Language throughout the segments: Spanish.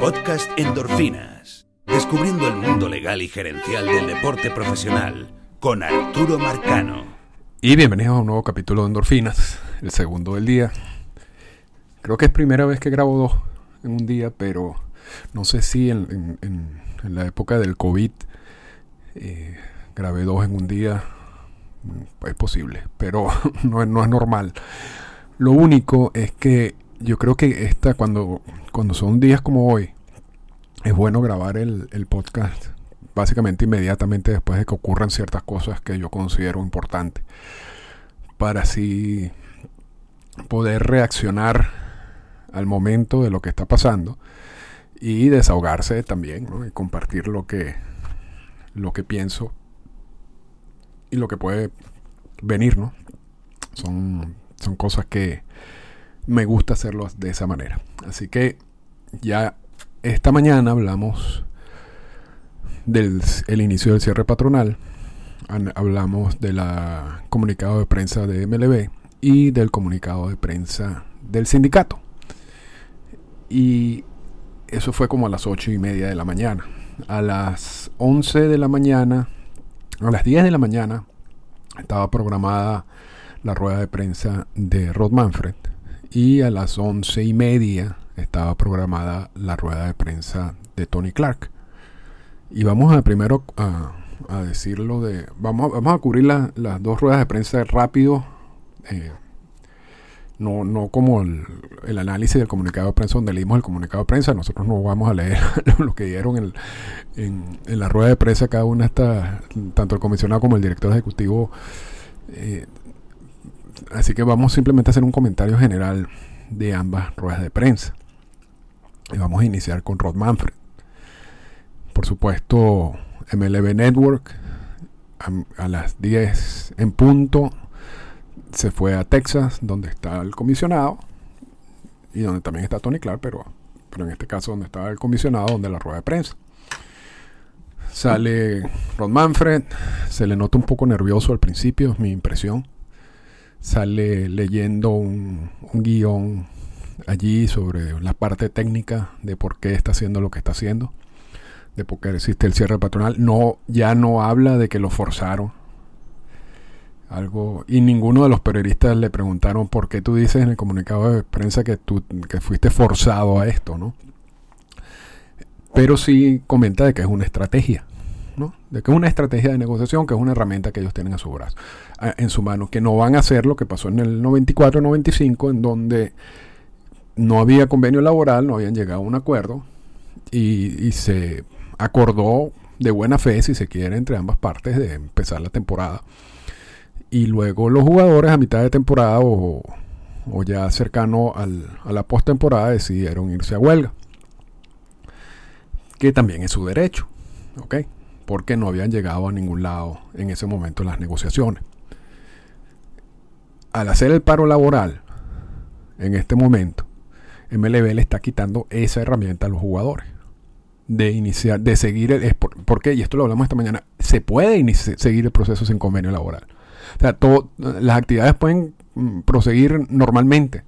Podcast Endorfinas. Descubriendo el mundo legal y gerencial del deporte profesional con Arturo Marcano. Y bienvenidos a un nuevo capítulo de Endorfinas, el segundo del día. Creo que es primera vez que grabo dos en un día, pero no sé si en, la época del COVID eh, grabé dos en un día. Es posible, pero no, no es normal. Lo único es que yo creo que esta, cuando, cuando son días como hoy, es bueno grabar el, podcast básicamente inmediatamente después de que ocurran ciertas cosas que yo considero importantes. Para así poder reaccionar al momento de lo que está pasando y desahogarse también y compartir lo que, lo que pienso y lo que puede venir. ¿no? Son, son cosas que, me gusta hacerlo de esa manera. Así que ya esta mañana hablamos del el inicio del cierre patronal, hablamos del comunicado de prensa de MLB y del comunicado de prensa del sindicato. Y eso fue como a las ocho y media de la mañana. A las 11 de la mañana, a las 10 de la mañana, estaba programada la rueda de prensa de Rod Manfred y a las once y media estaba programada la rueda de prensa de Tony Clark. Y vamos a primero a, decirlo de. Vamos, vamos a cubrir las dos ruedas de prensa rápido. Eh, no, no como el, análisis del comunicado de prensa donde leímos el comunicado de prensa. Nosotros no vamos a leer lo que dieron en, la rueda de prensa. Cada una está, tanto el comisionado como el director ejecutivo eh, Así que vamos simplemente a hacer un comentario general de ambas ruedas de prensa. Y vamos a iniciar con Rod Manfred. Por supuesto, MLB Network a, las 10 en punto se fue a Texas, donde está el comisionado y donde también está Tony Clark, pero, pero en este caso donde estaba el comisionado, donde la rueda de prensa. Sale Rod Manfred, se le nota un poco nervioso al principio, es mi impresión sale leyendo un, guion allí sobre la parte técnica de por qué está haciendo lo que está haciendo, de por qué existe el cierre patronal. No, ya no habla de que lo forzaron. Algo, y ninguno de los periodistas le preguntaron por qué tú dices en el comunicado de prensa que tú que fuiste forzado a esto, ¿no? Pero sí comenta de que es una estrategia. De que es una estrategia de negociación, que es una herramienta que ellos tienen a su brazo, en su mano, que no van a hacer lo que pasó en el 94-95, en donde no había convenio laboral, no habían llegado a un acuerdo y, se acordó de buena fe, si se quiere, entre ambas partes de empezar la temporada. Y luego los jugadores a mitad de temporada o, ya cercano a la postemporada decidieron irse a huelga. Que también es su derecho. ¿ok? Porque no habían llegado a ningún lado en ese momento las negociaciones. Al hacer el paro laboral, en este momento, MLB le está quitando esa herramienta a los jugadores. De iniciar, de seguir el. Porque, y esto lo hablamos esta mañana, se puede seguir el proceso sin convenio laboral. O sea, las actividades pueden mm, proseguir normalmente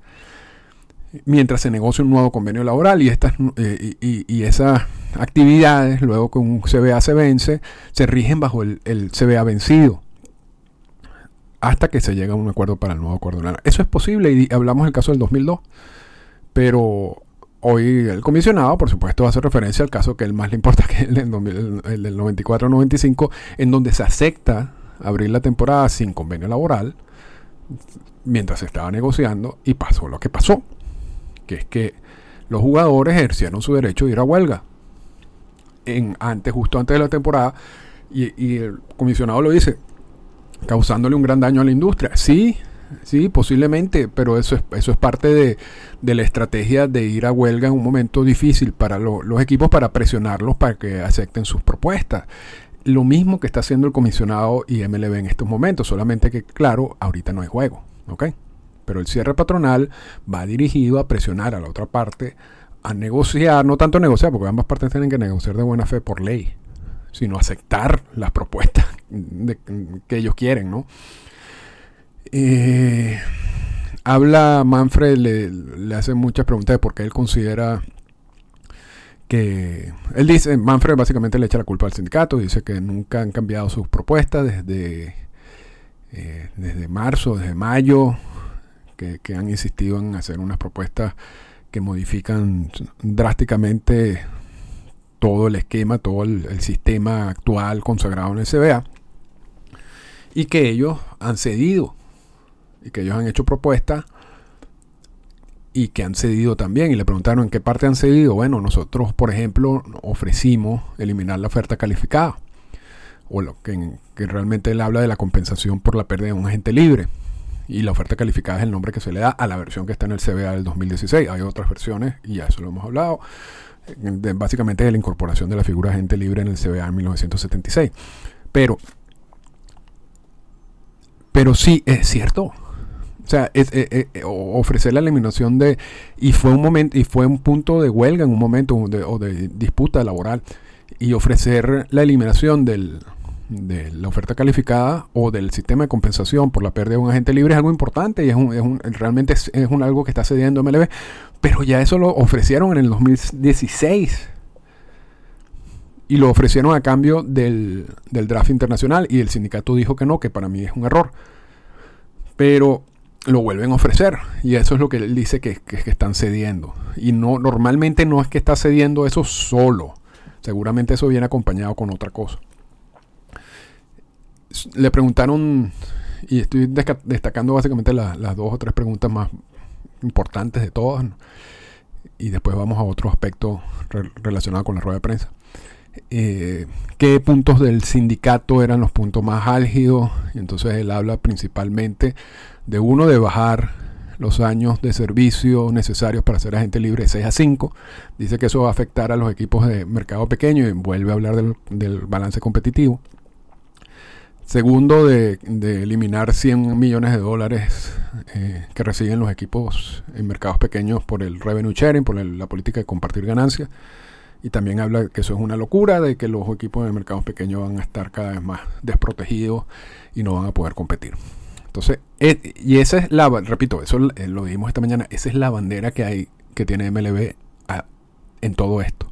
mientras se negocia un nuevo convenio laboral y estas eh, y, esas actividades luego que un CBA se vence se rigen bajo el, CBA vencido hasta que se llega a un acuerdo para el nuevo acuerdo. Eso es posible y hablamos del caso del 2002, pero hoy el comisionado, por supuesto, hace referencia al caso que el más le importa, que el el del 94-95, en donde se acepta abrir la temporada sin convenio laboral mientras se estaba negociando y pasó lo que pasó que es que los jugadores ejercieron su derecho de ir a huelga. En, antes, justo antes de la temporada, y, el comisionado lo dice, causándole un gran daño a la industria. Sí, sí, posiblemente, pero eso es, eso es parte de, la estrategia de ir a huelga en un momento difícil para los equipos, para presionarlos para que acepten sus propuestas. Lo mismo que está haciendo el comisionado y MLB en estos momentos, solamente que, claro, ahorita no hay juego. ¿ok? Pero el cierre patronal va dirigido a presionar a la otra parte a negociar, no tanto negociar, porque ambas partes tienen que negociar de buena fe por ley, sino aceptar las propuestas que ellos quieren, ¿no? Eh, habla Manfred, le, hace muchas preguntas de por qué él considera que él dice, Manfred básicamente le echa la culpa al sindicato, dice que nunca han cambiado sus propuestas desde, eh, desde marzo, desde mayo, que, han insistido en hacer unas propuestas que modifican drásticamente todo el esquema, todo el, sistema actual consagrado en el CBA, y que ellos han cedido, y que ellos han hecho propuestas y que han cedido también. Y le preguntaron en qué parte han cedido. Bueno, nosotros, por ejemplo, ofrecimos eliminar la oferta calificada. O lo que, realmente él habla de la compensación por la pérdida de un agente libre. Y la oferta calificada es el nombre que se le da a la versión que está en el CBA del 2016. Hay otras versiones, y ya eso lo hemos hablado. básicamente de la incorporación de la figura de agente libre en el CBA en 1976. Pero, pero sí, es cierto o sea, eh, eh, eh, ofrecer la eliminación de... Y fue un momento, y fue un punto de huelga en un momento o de disputa laboral. Y ofrecer la eliminación del, de la oferta calificada o del sistema de compensación por la pérdida de un agente libre es algo importante y es, un, es un, realmente es, un algo que está cediendo MLB. Pero ya eso lo ofrecieron en el 2016 y lo ofrecieron a cambio del, del, draft internacional y el sindicato dijo que no, que para mí es un error. Pero lo vuelven a ofrecer. Y eso es lo que él dice que, están cediendo. Y no, normalmente no es que está cediendo eso solo. Seguramente eso viene acompañado con otra cosa. Le preguntaron, y estoy destacando básicamente las dos o tres preguntas más importantes de todas. Y después vamos a otro aspecto relacionado con la rueda de prensa. Eh, qué puntos del sindicato eran los puntos más álgidos. Y entonces él habla principalmente de uno de bajar los años de servicio necesarios para ser agente libre de 6 a 5. Dice que eso va a afectar a los equipos de mercado pequeño y vuelve a hablar del, balance competitivo. Segundo, de, eliminar 100 millones de dólares eh, que reciben los equipos en mercados pequeños por el revenue sharing, por la política de compartir ganancias. Y también habla que eso es una locura, de que los equipos de mercados pequeños van a estar cada vez más desprotegidos y no van a poder competir. Entonces, eh, y esa es la, repito, eso eh, lo dijimos esta mañana, esa es la bandera que hay, que tiene MLB en todo esto.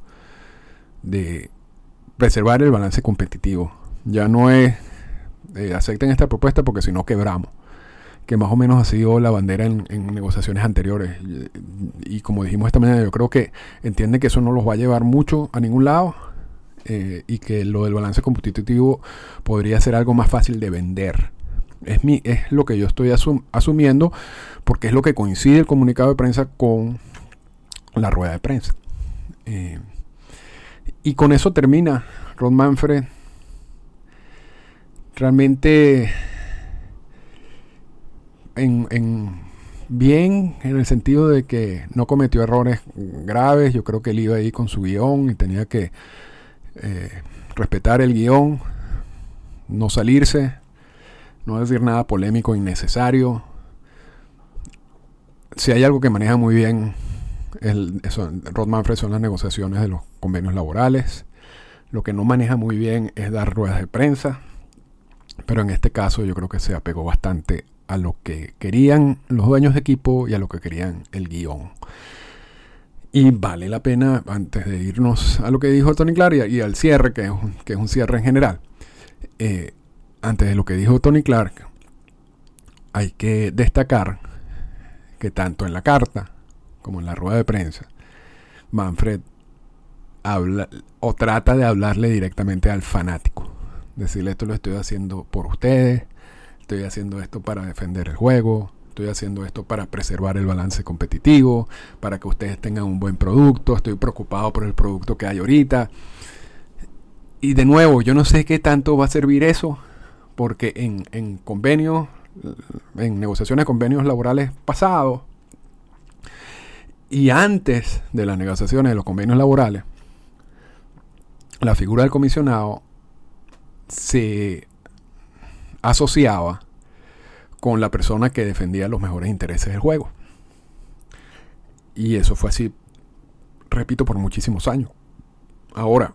De preservar el balance competitivo. Ya no es, eh, acepten esta propuesta porque si no quebramos. Que más o menos ha sido la bandera en, negociaciones anteriores. Y, como dijimos esta mañana, yo creo que entiende que eso no los va a llevar mucho a ningún lado. y que lo del balance competitivo podría ser algo más fácil de vender es, mi, es lo que yo estoy asumiendo porque es lo que coincide el comunicado de prensa con la rueda de prensa. Eh, y con eso termina Ron Manfred. Realmente en, bien en el sentido de que no cometió errores graves. Yo creo que él iba ahí con su guion y tenía que eh, respetar el guion, no salirse no decir nada polémico, innecesario. Si hay algo que maneja muy bien el, eso, Rod Manfred son las negociaciones de los convenios laborales. Lo que no maneja muy bien es dar ruedas de prensa. Pero en este caso yo creo que se apegó bastante a lo que querían los dueños de equipo y a lo que querían el guion. Y vale la pena, antes de irnos a lo que dijo Tony Clark y, al cierre, que es, un, que es un cierre en general, eh, antes de lo que dijo Tony Clark, hay que destacar que tanto en la carta como en la rueda de prensa, Manfred habla o trata de hablarle directamente al fanático. Decirle esto lo estoy haciendo por ustedes, estoy haciendo esto para defender el juego, estoy haciendo esto para preservar el balance competitivo, para que ustedes tengan un buen producto, estoy preocupado por el producto que hay ahorita. Y de nuevo, yo no sé qué tanto va a servir eso porque en, convenios, en negociaciones de convenios laborales pasados y antes de las negociaciones de los convenios laborales, la figura del comisionado se asociaba con la persona que defendía los mejores intereses del juego. Y eso fue así, repito, por muchísimos años. Ahora,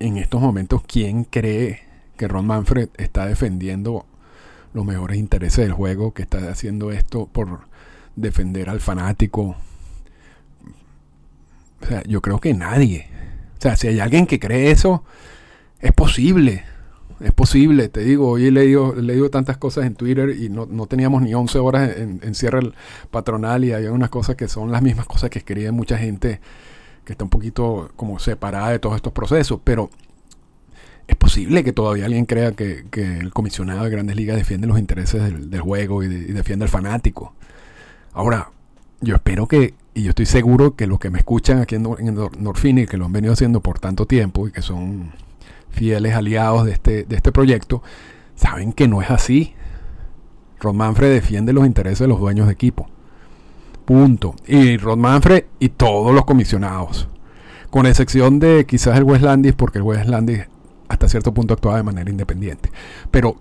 en estos momentos, ¿quién cree que Ron Manfred está defendiendo los mejores intereses del juego, que está haciendo esto por defender al fanático. O sea, yo creo que nadie. O sea, si hay alguien que cree eso, es posible. Es posible, te digo, hoy he leído, he leído tantas cosas en Twitter y no, no teníamos ni 11 horas en, en, cierre patronal y hay unas cosas que son las mismas cosas que escribe mucha gente que está un poquito como separada de todos estos procesos, pero es posible que todavía alguien crea que, que el comisionado de grandes ligas defiende los intereses del, del juego y, de, defiende al fanático. Ahora, yo espero que, y yo estoy seguro que los que me escuchan aquí en, en Norfini, que lo han venido haciendo por tanto tiempo y que son fieles aliados de este, de este proyecto, saben que no es así. Rod Manfred defiende los intereses de los dueños de equipo. Punto. Y Rod Manfred y todos los comisionados. Con excepción de quizás el West Landis, porque el West Landis hasta cierto punto actuaba de manera independiente. Pero,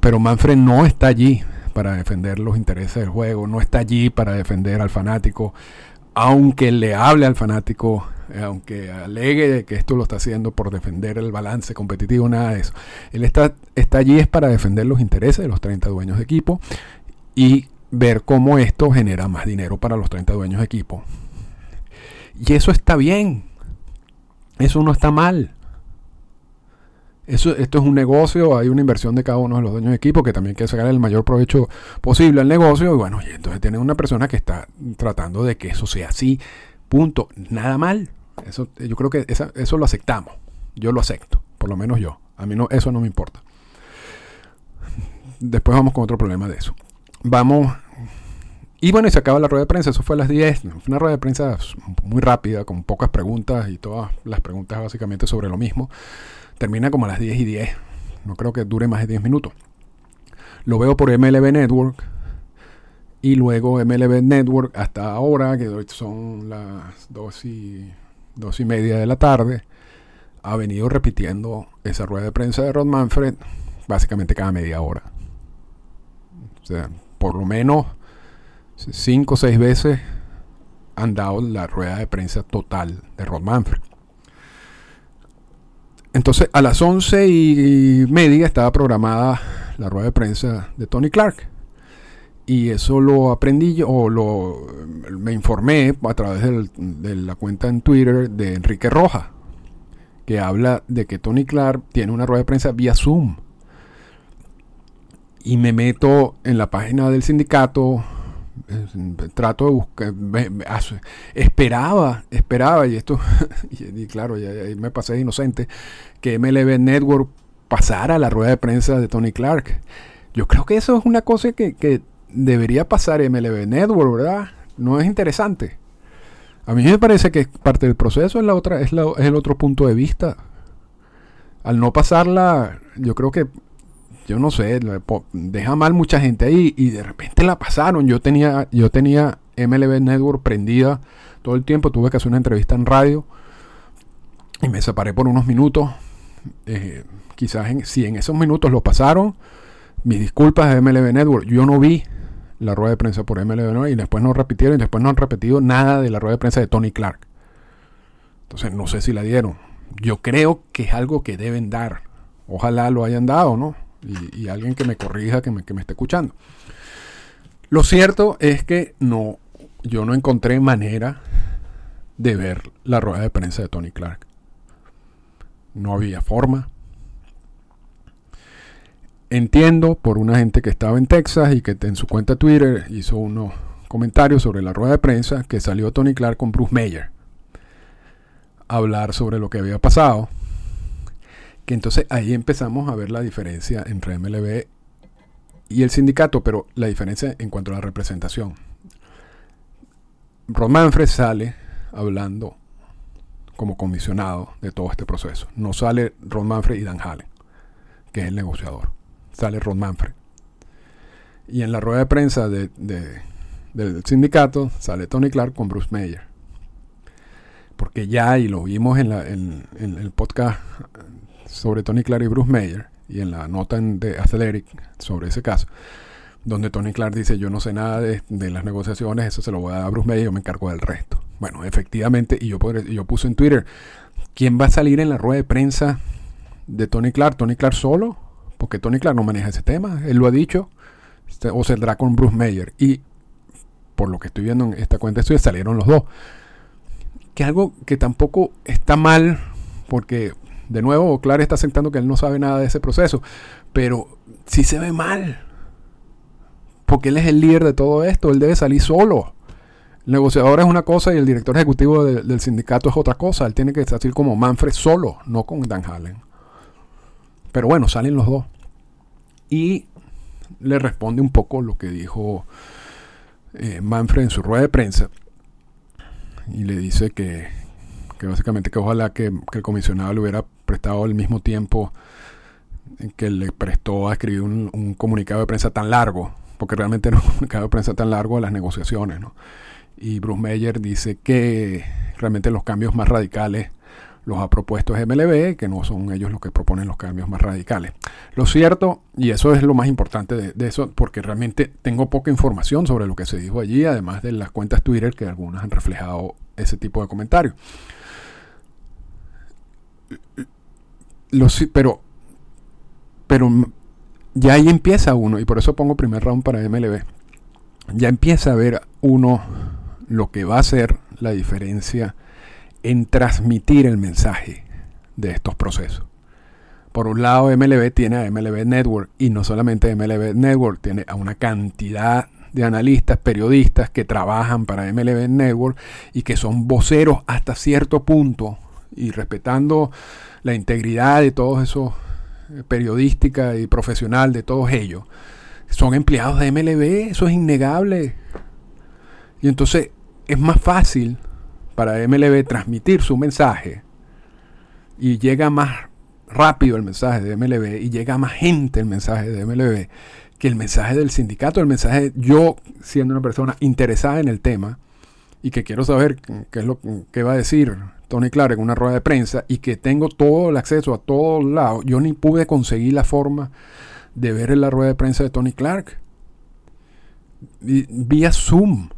pero Manfred no está allí para defender los intereses del juego, no está allí para defender al fanático, aunque le hable al fanático, aunque alegue que esto lo está haciendo por defender el balance competitivo, nada de eso. Él está, está allí es para defender los intereses de los 30 dueños de equipo y ver cómo esto genera más dinero para los 30 dueños de equipo. Y eso está bien. Eso no está mal. Eso, esto es un negocio, hay una inversión de cada uno de los dueños de equipo que también quiere sacar el mayor provecho posible al negocio. Y bueno, y entonces tiene una persona que está tratando de que eso sea así. Punto. Nada mal. Eso, yo creo que eso lo aceptamos. Yo lo acepto. Por lo menos yo. A mí no, eso no me importa. Después vamos con otro problema de eso. Vamos. Y bueno, y se acaba la rueda de prensa. Eso fue a las 10. Fue una rueda de prensa muy rápida, con pocas preguntas y todas las preguntas básicamente sobre lo mismo termina como a las 10 y 10. No creo que dure más de 10 minutos. Lo veo por MLB Network. Y luego MLB Network hasta ahora, que son las 2 y, 2 y media de la tarde, ha venido repitiendo esa rueda de prensa de Rod Manfred básicamente cada media hora. O sea, por lo menos 5 o 6 veces han dado la rueda de prensa total de Rod Manfred. Entonces, a las once y media estaba programada la rueda de prensa de Tony Clark. Y eso lo aprendí yo, o lo, me informé a través de la cuenta en Twitter de Enrique Roja, que habla de que Tony Clark tiene una rueda de prensa vía Zoom. Y me meto en la página del sindicato, trato de buscar, esperaba, esperaba, y esto, y, claro, me pasé inocente, que MLB Network pasara la rueda de prensa de Tony Clark. Yo creo que eso es una cosa que, que debería pasar MLB Network, ¿verdad? No es interesante. A mí me parece que parte del proceso es, la otra, es el otro punto de vista. Al no pasarla, yo creo que yo no sé, deja mal mucha gente ahí y de repente la pasaron. Yo tenía, yo tenía MLB Network prendida todo el tiempo, tuve que hacer una entrevista en radio y me separé por unos minutos. Eh, quizás si en esos minutos lo pasaron, mis disculpas de MLB Network, yo no vi la rueda de prensa por MLB Network y después no repitieron y después no han repetido nada de la rueda de prensa de Tony Clark. Entonces no sé si la dieron. Yo creo que es algo que deben dar. Ojalá lo hayan dado, ¿no? Y, alguien que me corrija, que me, que me esté escuchando. Lo cierto es que no, yo no encontré manera de ver la rueda de prensa de Tony Clark. No había forma. Entiendo por una gente que estaba en Texas y que en su cuenta Twitter hizo unos comentarios sobre la rueda de prensa que salió Tony Clark con Bruce Mayer a hablar sobre lo que había pasado que entonces ahí empezamos a ver la diferencia entre MLB y el sindicato, pero la diferencia en cuanto a la representación. Ron Manfred sale hablando como comisionado de todo este proceso. No sale Ron Manfred y Dan Hallen, que es el negociador. Sale Ron Manfred. Y en la rueda de prensa de, de, del sindicato sale Tony Clark con Bruce Mayer. Porque ya, y lo vimos en el podcast sobre Tony Clark y Bruce Mayer y en la nota de Athletic sobre ese caso, donde Tony Clark dice yo no sé nada de, de, las negociaciones, eso se lo voy a dar a Bruce Mayer, yo me encargo del resto. Bueno, efectivamente, y yo, yo puse en Twitter, ¿quién va a salir en la rueda de prensa de Tony Clark? ¿Tony Clark solo? Porque Tony Clark no maneja ese tema, él lo ha dicho, o saldrá con Bruce Mayer. Y por lo que estoy viendo en esta cuenta estoy salieron los dos. que algo que tampoco está mal, porque de nuevo Clark está aceptando que él no sabe nada de ese proceso, pero si se ve mal, porque él es el líder de todo esto, él debe salir solo. El negociador es una cosa y el director ejecutivo del sindicato es otra cosa. Él tiene que salir como Manfred solo, no con Dan Hallen. Pero bueno, salen los dos. Y le responde un poco lo que dijo eh, Manfred en su rueda de prensa. Y le dice que, básicamente que ojalá que, el comisionado le hubiera prestado el mismo tiempo que le prestó a escribir un, comunicado de prensa tan largo, porque realmente no es un comunicado de prensa tan largo de las negociaciones. Y Bruce Meyer dice que realmente los cambios más radicales los ha propuesto MLB, que no son ellos los que proponen los cambios más radicales. Lo cierto, y eso es lo más importante de, eso, porque realmente tengo poca información sobre lo que se dijo allí, además de las cuentas Twitter que algunas han reflejado ese tipo de comentarios. Pero, pero ya ahí empieza uno, y por eso pongo primer round para MLB. Ya empieza a ver uno lo que va a ser la diferencia en transmitir el mensaje de estos procesos. Por un lado, MLB tiene a MLB Network y no solamente MLB Network, tiene a una cantidad de analistas, periodistas que trabajan para MLB Network y que son voceros hasta cierto punto y respetando la integridad de todos esos eh, periodística y profesional de todos ellos. Son empleados de MLB, eso es innegable. Y entonces es más fácil para MLB transmitir su mensaje y llega más rápido el mensaje de MLB y llega más gente el mensaje de MLB que el mensaje del sindicato, el mensaje yo siendo una persona interesada en el tema y que quiero saber qué es lo que va a decir Tony Clark en una rueda de prensa y que tengo todo el acceso a todos lados, yo ni pude conseguir la forma de ver en la rueda de prensa de Tony Clark vía Zoom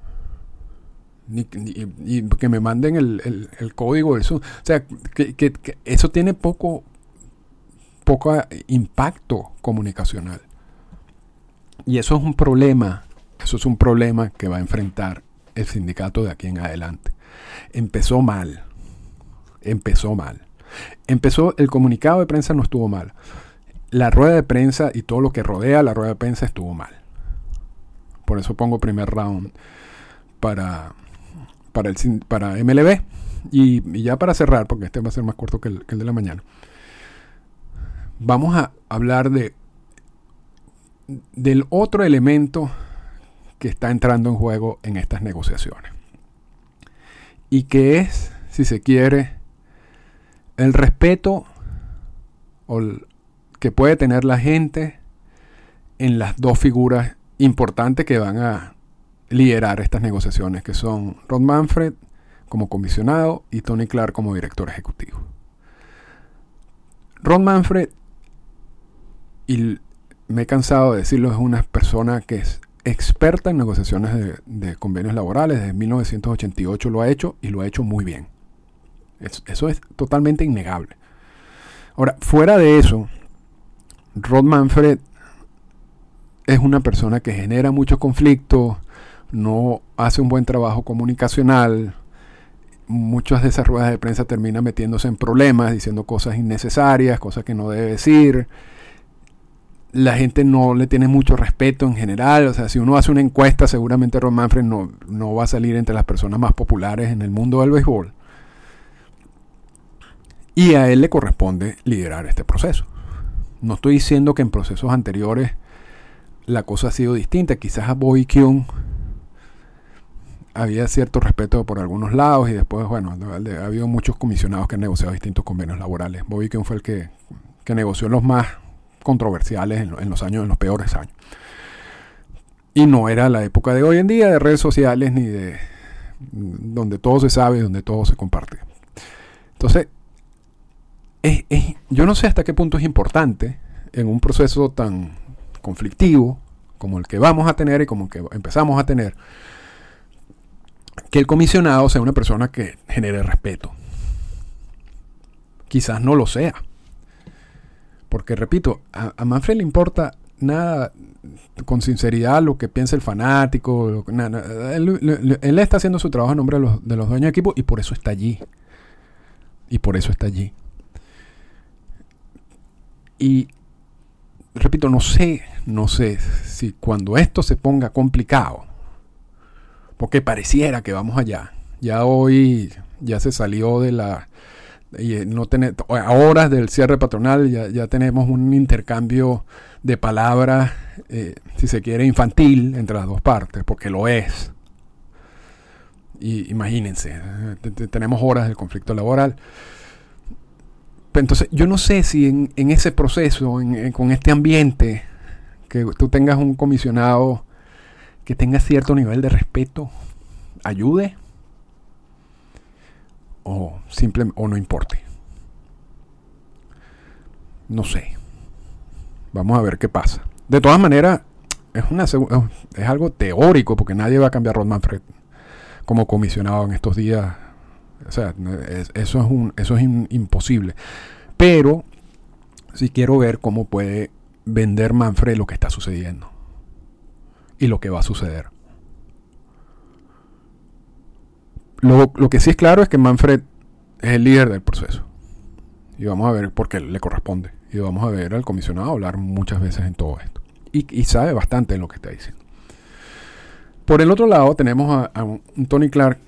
y que me manden el, código eso. O sea, que, eso tiene poco, poco impacto comunicacional. Y eso es un problema, eso es un problema que va a enfrentar el sindicato de aquí en adelante. Empezó mal, empezó mal. Empezó, el comunicado de prensa no estuvo mal. La rueda de prensa y todo lo que rodea la rueda de prensa estuvo mal. Por eso pongo primer round para, para, el, para MLB. Y, ya para cerrar, porque este va a ser más corto que el, de la mañana, vamos a hablar de del otro elemento que está entrando en juego en estas negociaciones. Y que es, si se quiere, el respeto que puede tener la gente en las dos figuras importantes que van a liderar estas negociaciones, que son Rod Manfred como comisionado y Tony Clark como director ejecutivo. Rod Manfred, y me he cansado de decirlo, es una persona que es experta en negociaciones de, convenios laborales, desde 1988 lo ha hecho y lo ha hecho muy bien. eso es totalmente innegable. Ahora, fuera de eso, Rod Manfred es una persona que genera mucho conflicto, no hace un buen trabajo comunicacional, muchas de esas ruedas de prensa terminan metiéndose en problemas, diciendo cosas innecesarias, cosas que no debe decir. La gente no le tiene mucho respeto en general. O sea, si uno hace una encuesta, seguramente Ron Manfred no, no va a salir entre las personas más populares en el mundo del béisbol. Y a él le corresponde liderar este proceso. No estoy diciendo que en procesos anteriores la cosa ha sido distinta. Quizás a Bobby Kyung había cierto respeto por algunos lados y después, bueno, ha habido muchos comisionados que han negociado distintos convenios laborales. Bobby King fue el que, negoció los más controversiales en, los años, en los peores años. Y no era la época de hoy en día de redes sociales ni de donde todo se sabe, donde todo se comparte. Entonces, yo no sé hasta qué punto es importante en un proceso tan conflictivo como el que vamos a tener y como el que empezamos a tener, que el comisionado sea una persona que genere respeto. Quizás no lo sea. Porque, repito, a, Manfred le importa nada con sinceridad lo que piensa el fanático. Él, está haciendo su trabajo en nombre de los, de los dueños de equipo y por eso está allí. Y por eso está allí. Y repito, no sé, no sé si cuando esto se ponga complicado, porque pareciera que vamos allá. Ya hoy ya se salió de la y no tener, a horas del cierre patronal ya, ya tenemos un intercambio de palabras, eh, si se quiere, infantil entre las dos partes, porque lo es. Y imagínense, tenemos horas del conflicto laboral. Entonces, yo no sé si en, ese proceso, con este ambiente, que tú tengas un comisionado que tenga cierto nivel de respeto, ayude o, simple, o no importe. No sé. Vamos a ver qué pasa. De todas maneras, es, una, es algo teórico porque nadie va a cambiar a Rod Manfred como comisionado en estos días. O sea, eso es, un, eso es imposible. Pero si quiero ver cómo puede vender Manfred lo que está sucediendo y lo que va a suceder. Lo, que sí es claro es que Manfred es el líder del proceso. Y vamos a ver por qué le corresponde. Y vamos a ver al comisionado hablar muchas veces en todo esto. Y, sabe bastante en lo que está diciendo. Por el otro lado tenemos a, un Tony Clark,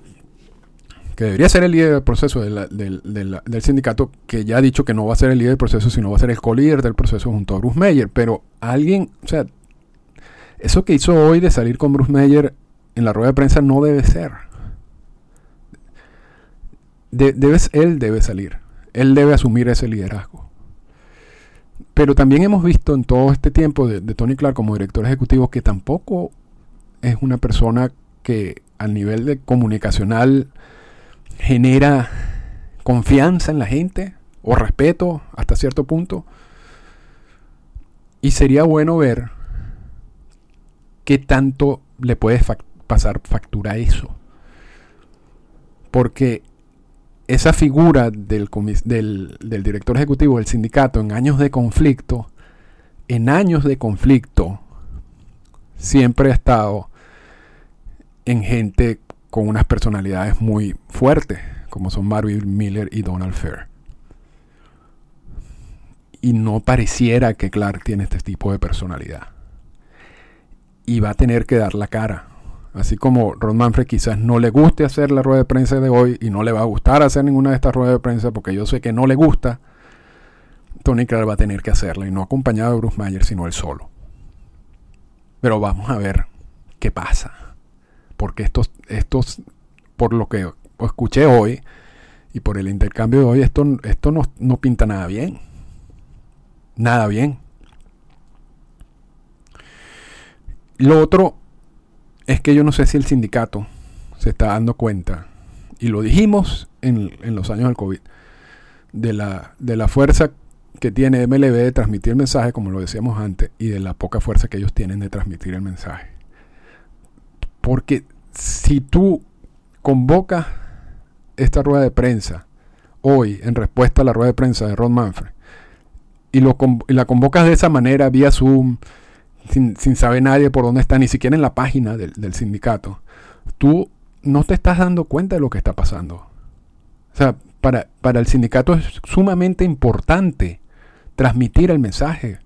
que debería ser el líder del proceso del, sindicato, que ya ha dicho que no va a ser el líder del proceso, sino va a ser el co-líder del proceso junto a Bruce Meyer. Pero alguien, o sea, eso que hizo hoy de salir con Bruce Meyer en la rueda de prensa no debe ser debes, él debe salir. Él debe asumir ese liderazgo. Pero también hemos visto en todo este tiempo de, Tony Clark como director ejecutivo que tampoco es una persona que al nivel de comunicacional genera confianza en la gente o respeto hasta cierto punto. Y sería bueno ver qué tanto le puede pasar factura a eso. Porque esa figura del, director ejecutivo del sindicato en años de conflicto, en años de conflicto, siempre ha estado en gente con unas personalidades muy fuertes, como son Marvin Miller y Donald Fair. Y no pareciera que Clark tiene este tipo de personalidad. Y va a tener que dar la cara Así como Ron Manfred quizás no le guste hacer la rueda de prensa de hoy y no le va a gustar hacer ninguna de estas ruedas de prensa porque yo sé que no le gusta, Tony Clark va a tener que hacerla y no acompañado de Bruce Mayer, sino él solo. Pero vamos a ver qué pasa. Porque estos, estos por lo que escuché hoy y por el intercambio de hoy, esto, esto no, no pinta nada bien. Nada bien. Lo otro es que yo no sé si el sindicato se está dando cuenta, y lo dijimos en, los años del COVID, de la, de la fuerza que tiene MLB de transmitir el mensaje, como lo decíamos antes, y de la poca fuerza que ellos tienen de transmitir el mensaje. Porque si tú convocas esta rueda de prensa hoy en respuesta a la rueda de prensa de Ron Manfred y, lo, y la convocas de esa manera vía Zoom, sin, saber nadie por dónde está, ni siquiera en la página del, sindicato, tú no te estás dando cuenta de lo que está pasando. O sea, para, para el sindicato es sumamente importante transmitir el mensaje.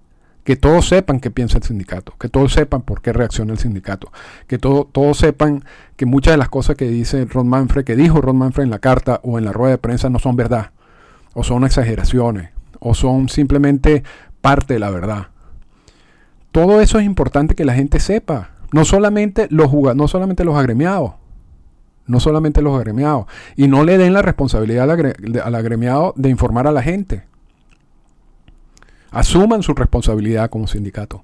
Que todos sepan qué piensa el sindicato, que todos sepan por qué reacciona el sindicato, que todo, todos sepan que muchas de las cosas que dice Ron Manfred, que dijo Ron Manfred en la carta o en la rueda de prensa no son verdad, o son exageraciones, o son simplemente parte de la verdad. Todo eso es importante que la gente sepa. No solamente los, no solamente los agremiados. No solamente los agremiados. Y no le den la responsabilidad al, agremiado de informar a la gente. Asuman su responsabilidad como sindicato.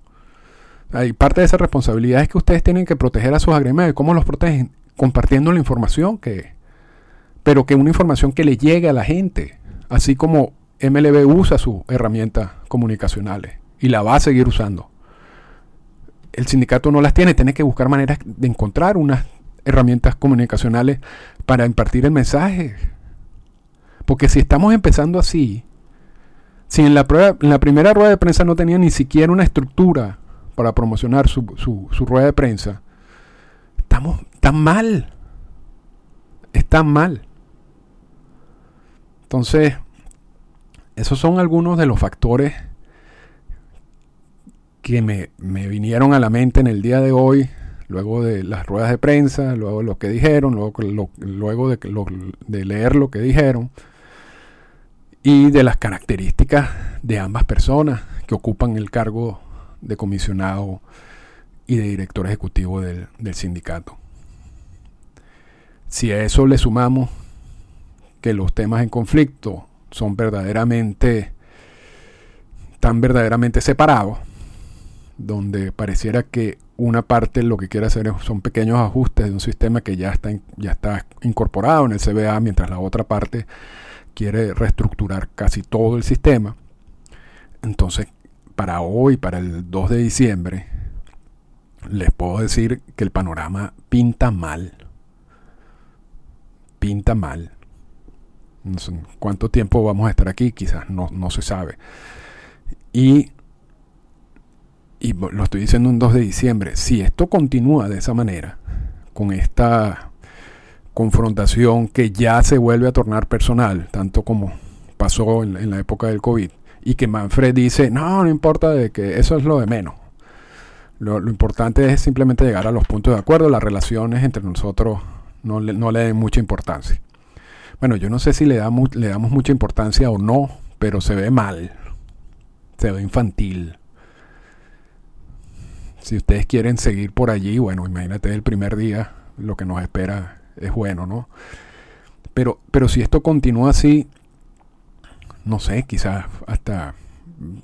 Y parte de esa responsabilidad es que ustedes tienen que proteger a sus agremiados. ¿Y cómo los protegen? Compartiendo la información que... Pero que una información que le llegue a la gente. Así como MLB usa sus herramientas comunicacionales. Y la va a seguir usando el sindicato no las tiene, tiene que buscar maneras de encontrar unas herramientas comunicacionales para impartir el mensaje. Porque si estamos empezando así, si en la, prueba, en la primera rueda de prensa no tenía ni siquiera una estructura para promocionar su, su, rueda de prensa, estamos tan mal. Están mal. Entonces, esos son algunos de los factores que me, vinieron a la mente en el día de hoy, luego de las ruedas de prensa, luego lo que dijeron, luego, luego de, de leer lo que dijeron y de las características de ambas personas que ocupan el cargo de comisionado y de director ejecutivo del, del sindicato. Si a eso le sumamos que los temas en conflicto son verdaderamente, tan verdaderamente separados, donde pareciera que una parte lo que quiere hacer son pequeños ajustes de un sistema que ya está, ya está incorporado en el CBA, mientras la otra parte quiere reestructurar casi todo el sistema. Entonces, para hoy, para el 2 de diciembre, les puedo decir que el panorama pinta mal. Pinta mal. Cuánto tiempo vamos a estar aquí, quizás no, no se sabe. Y, y lo estoy diciendo un 2 de diciembre. Si esto continúa de esa manera, con esta confrontación que ya se vuelve a tornar personal, tanto como pasó en, la época del COVID, y que Manfred dice, no, no importa de que eso es lo de menos. Lo, importante es simplemente llegar a los puntos de acuerdo, las relaciones entre nosotros no le, no le den mucha importancia. Bueno, yo no sé si damos, le damos mucha importancia o no, pero se ve mal, se ve infantil. Si ustedes quieren seguir por allí, bueno, imagínate el primer día lo que nos espera es bueno, ¿no? Pero, pero si esto continúa así, no sé, quizás hasta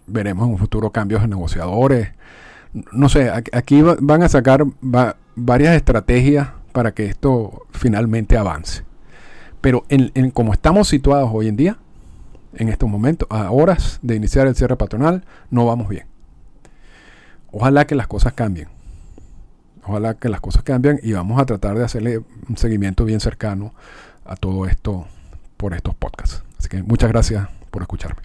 veremos en un futuro cambios en negociadores. No sé, aquí van a sacar varias estrategias para que esto finalmente avance. Pero en, como estamos situados hoy en día, en estos momentos, a horas de iniciar el cierre patronal, no vamos bien. Ojalá que las cosas cambien. Ojalá que las cosas cambien y vamos a tratar de hacerle un seguimiento bien cercano a todo esto por estos podcasts. Así que muchas gracias por escucharme.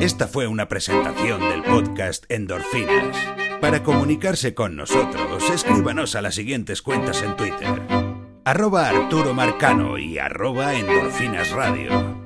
Esta fue una presentación del podcast Endorfinas. Para comunicarse con nosotros, escríbanos a las siguientes cuentas en Twitter. Arroba Arturo Marcano y arroba Endorfinas Radio.